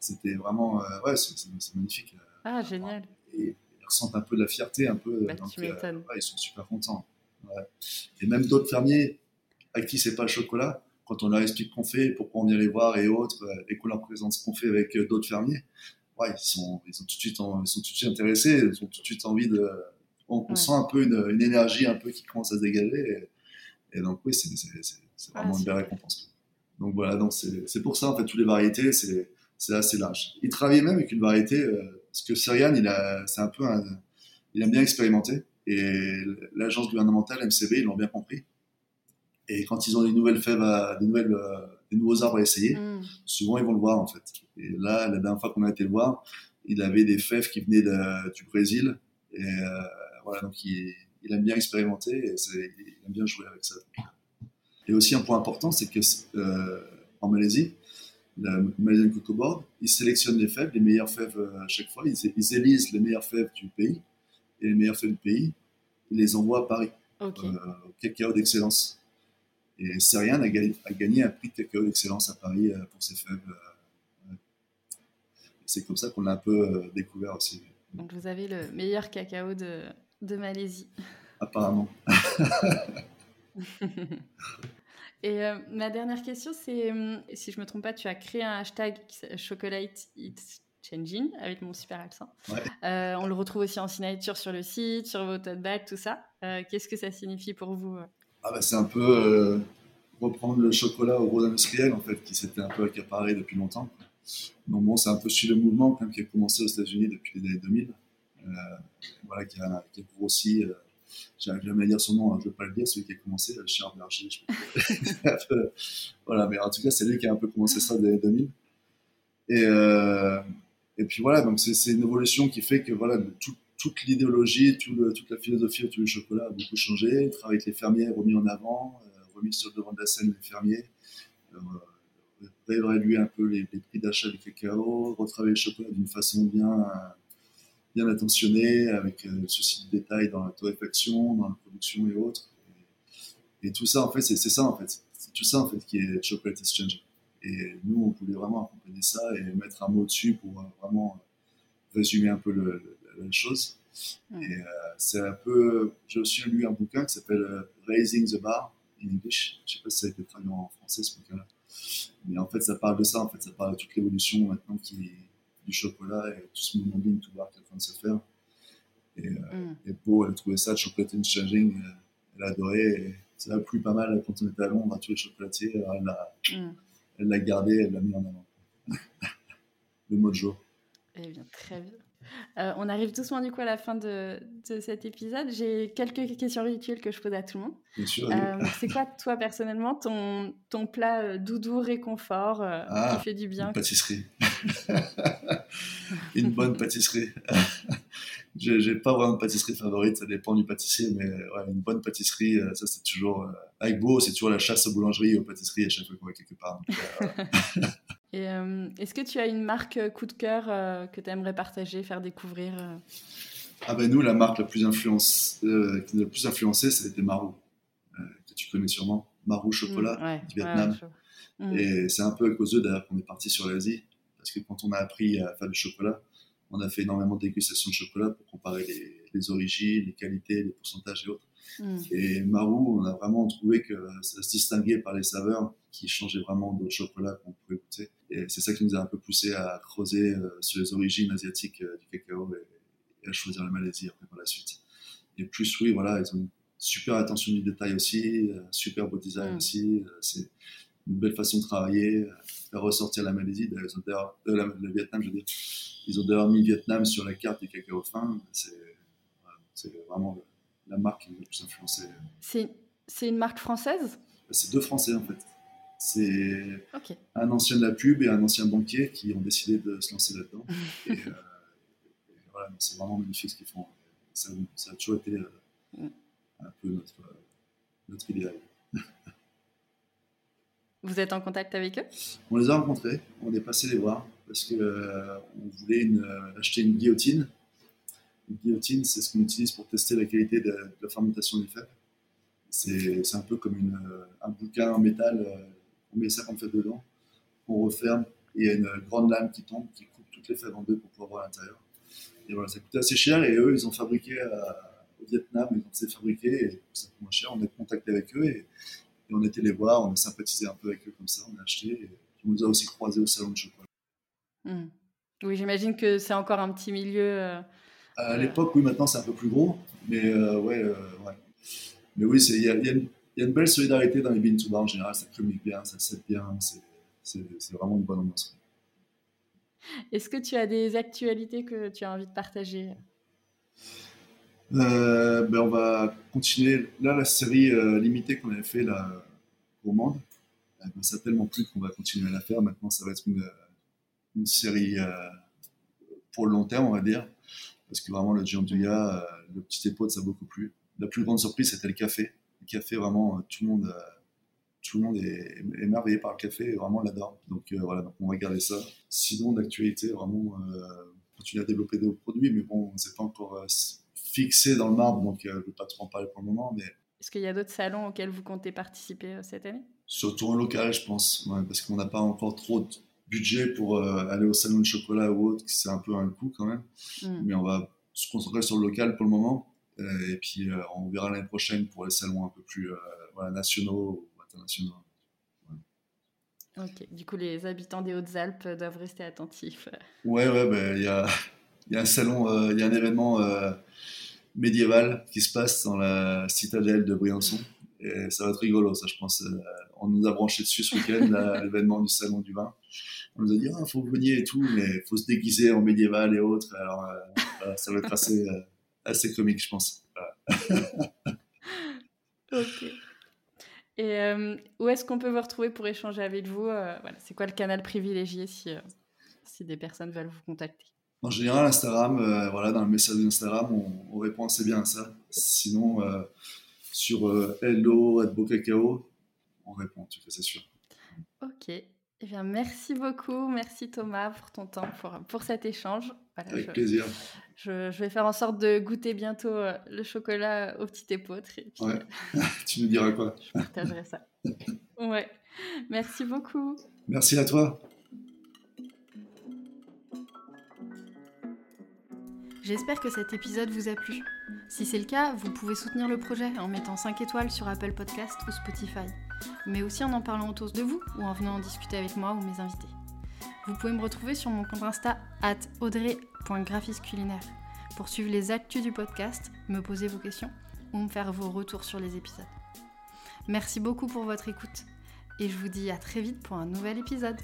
C'était vraiment. ouais, c'est magnifique. Ah, génial. Et ils ressentent un peu de la fierté, un peu. Bah, tu m'étonnes. ils sont super contents. Et même d'autres fermiers à qui c'est pas le chocolat, quand on leur explique qu'on fait, pourquoi on vient les voir et autres, et qu'on leur présente ce qu'on fait avec d'autres fermiers, ils sont, ils sont tout de suite, ils sont tout de suite intéressés, ils ont tout de suite envie de. On, sent un peu une, une, énergie un peu qui commence à se dégager. Et, donc oui, c'est ah, vraiment une belle récompense. Donc voilà, donc c'est pour ça en fait toutes les variétés, c'est assez large. Il travaillait même avec une variété, euh, parce que Syrian, il a, c'est un peu, un, il aime bien expérimenter. Et l'agence gouvernementale MCB, ils l'ont bien compris. Et quand ils ont des nouvelles fèves, des, nouvelles, euh, des nouveaux arbres à essayer, mm. souvent ils vont le voir en fait. Et là, la dernière fois qu'on a été le voir, il avait des fèves qui venaient du Brésil. Et euh, voilà, donc il, il aime bien expérimenter et il aime bien jouer avec ça. Et aussi un point important, c'est que en Malaisie, la Malaysian Cocoa Board, ils sélectionnent les fèves, les meilleures fèves à chaque fois. Ils, ils, élisent les meilleures fèves du pays et les meilleures fèves du pays, ils les envoient à Paris au cacao d'excellence. Et Serian a, a, gagné un prix de cacao d'excellence à Paris pour ses fèves c'est comme ça qu'on l'a un peu euh, découvert aussi. Donc vous avez le meilleur cacao de, de Malaisie. Apparemment. Et euh, ma dernière question, c'est hum, si je me trompe pas, tu as créé un hashtag Chocolate It's Changing avec mon super accent. Euh, on le retrouve aussi en signature sur le site, sur vos tote bags, tout ça. Qu'est-ce que ça signifie pour vous ah bah, C'est un peu reprendre le chocolat au rôle industriel en fait, qui s'était un peu accaparé depuis longtemps. Donc bon, c'est un peu suivi le mouvement quand même, qui a commencé aux États-Unis depuis les années 2000, euh, voilà, qui a, qui a grossi. J'arrive jamais à dire son nom, hein, je ne vais pas le dire, celui qui a commencé, euh, Charles Berger. voilà, mais en tout cas, c'est lui qui a un peu commencé ça années 2000. Et, euh, et puis voilà, donc c'est une évolution qui fait que voilà, tout, toute l'idéologie, tout toute la philosophie autour du chocolat a beaucoup changé. Le travail avec les fermiers remis en avant, euh, remis sur le devant de la scène les fermiers. Euh, réévaluer un peu les, prix d'achat du cacao, retravailler le chocolat d'une façon bien, bien attentionnée, avec euh, le souci de détail dans la torréfaction, dans la production et autres. Et, tout ça, en fait, c'est ça, en fait. C'est tout ça, en fait, qui est Chocolate Exchange. Et nous, on voulait vraiment accompagner ça et mettre un mot dessus pour euh, vraiment résumer un peu la chose. Et euh, c'est un peu. J'ai aussi lu un bouquin qui s'appelle Raising the Bar in English. Je ne sais pas si ça a été traduit en français ce bouquin-là. Mais en fait, ça parle de ça, en fait, ça parle de toute l'évolution maintenant qui du chocolat et tout ce mouvement bean to bar qui est en train de se faire. Et, euh, mm. Beau, elle a trouvé ça, Chocolate Changing, euh, elle a adoré. Et ça a plu pas mal quand on était à Londres à tous les chocolatiers. elle l'a mm. l'a gardé, elle l'a mis en avant. Le mot de jour. Eh bien, très bien. Euh, on arrive doucement du coup à la fin de, cet épisode. J'ai quelques questions rituelles que je pose à tout le monde. Bien sûr. Euh, c'est quoi, toi, personnellement, ton, ton plat euh, doudou réconfort ah, qui fait du bien Une pâtisserie. une bonne pâtisserie. Je n'ai pas vraiment de pâtisserie favorite, ça dépend du pâtissier, mais une bonne pâtisserie, ça c'est toujours. avec Beau, c'est toujours la chasse aux boulangeries et aux pâtisseries à chaque fois qu'on va quelque part. Et euh, est-ce que tu as une marque euh, coup de cœur euh, que tu aimerais partager, faire découvrir Ah ben nous, la marque la plus, influence, qui nous a le plus influencé, c'était Marou, que tu connais sûrement. Marou Chocolat mmh, du Vietnam. Mmh. Et c'est un peu à cause d'eux d'ailleurs qu'on est parti sur l'Asie, parce que quand on a appris à faire du chocolat, on a fait énormément de dégustations de chocolat pour comparer les, les origines, les qualités, les pourcentages et autres. Mm. Et Marou, on a vraiment trouvé que ça se distinguait par les saveurs qui changeaient vraiment de chocolat qu'on pouvait goûter. Et c'est ça qui nous a un peu poussé à creuser euh, sur les origines asiatiques euh, du cacao et, à choisir la Malaisie après par la suite. Et plus, oui, voilà, ils ont une super attention du détail aussi, euh, super beau design mm. aussi. C'est une belle façon de travailler, faire ressortir la Malaisie. Ils ont d'ailleurs, le Vietnam, je veux dire, ils ont d'ailleurs mis Vietnam sur la carte du cacao fin. C'est vraiment la marque qui nous a le plus influencé. C'est une marque française? C'est deux Français en fait. C'est un ancien de la pub et un ancien banquier qui ont décidé de se lancer là-dedans. et, euh, voilà, c'est vraiment magnifique ce qu'ils font. Ça, a toujours été euh, mm. un peu notre, notre idéal. Vous êtes en contact avec eux? On les a rencontrés, on est passé les voir parce qu'on euh, voulait une, acheter une guillotine une guillotine, c'est ce qu'on utilise pour tester la qualité de, la fermentation des fèves. C'est un peu comme une, euh, un bouquin en métal, euh, on met 50 fèves dedans, on referme, et il y a une grande lame qui tombe, qui coupe toutes les fèves en deux pour pouvoir voir à l'intérieur. Et voilà, ça coûtait assez cher, et eux, ils ont fabriqué euh, au Vietnam, ils ont fait fabriquer, et ça coûte moins cher, on a contacté avec eux, et, on était les voir, on a sympathisé un peu avec eux comme ça, on a acheté, et on nous a aussi croisés au salon de chocolat. Mmh. Oui, j'imagine que c'est encore un petit milieu à l'époque, oui, maintenant c'est un peu plus gros, mais euh, ouais, euh, ouais, Mais oui, il y, y a, une belle solidarité dans les bean to en général, ça communique bien, ça s'aide bien, c'est vraiment une bonne ambiance. Est-ce que tu as des actualités que tu as envie de partager? Euh, ben on va continuer. Là, la série limitée qu'on avait fait, la gourmande, ben, ça a tellement plu qu'on va continuer à la faire. Maintenant, ça va être une, une série pour le long terme, on va dire parce que vraiment le Gianduya, euh, le petit épaule, ça a beaucoup plu. la plus grande surprise, c'était le café. Le café, vraiment, tout le monde, tout le monde est émerveillé par le café et vraiment l'adore. Donc voilà, donc on va garder ça. Sinon, d'actualité, vraiment, continuer à développer des produits, mais bon, on ne s'est pas encore fixé dans le marbre, donc je ne peux pas trop en parler pour le moment. Mais... Est-ce qu'il y a d'autres salons auxquels vous comptez participer cette année? Surtout en local, je pense, parce qu'on n'a pas encore trop de budget pour euh, aller au salon de chocolat ou autre, c'est un peu un coût quand même. Hmm. Mais on va se concentrer sur le local pour le moment. Euh, et puis euh, on verra l'année prochaine pour les salons un peu plus nationaux ou internationaux. Ok, du coup les habitants des Hautes-Alpes doivent rester attentifs. Ouais, ouais, ben, il y, a, y, a, un salon, il y a un événement médiéval qui se passe dans la citadelle de Briançon. Et ça va être rigolo, ça, je pense. On nous a branché dessus ce week-end à l'événement du Salon du Vin on nous a dit il ah, faut venir et tout, mais il faut se déguiser en médiéval et autres. Alors euh, ça va être assez, euh, assez comique, je pense. ok. Et euh, où est-ce qu'on peut vous retrouver pour échanger avec vous voilà, C'est quoi le canal privilégié si, si des personnes veulent vous contacter? En général, Instagram, voilà, dans le message d'Instagram, on, répond assez bien à ça. Sinon, sur Hello, Redbo Cacao, on répond, tu c'est sûr. Ok. Eh bien, merci beaucoup. Merci Thomas pour ton temps, pour, pour cet échange. Avec plaisir. Je, je, vais faire en sorte de goûter bientôt euh, le chocolat au petit épeautre. ouais. tu nous diras quoi Je partagerai ça. ouais. Merci beaucoup. Merci à toi. J'espère que cet épisode vous a plu. Si c'est le cas, vous pouvez soutenir le projet en mettant 5 étoiles sur Apple Podcast ou Spotify mais aussi en en parlant autour de vous ou en venant en discuter avec moi ou mes invités. Vous pouvez me retrouver sur mon compte Insta at audrey.graphisculinaire pour suivre les actus du podcast, me poser vos questions ou me faire vos retours sur les épisodes. Merci beaucoup pour votre écoute et je vous dis à très vite pour un nouvel épisode.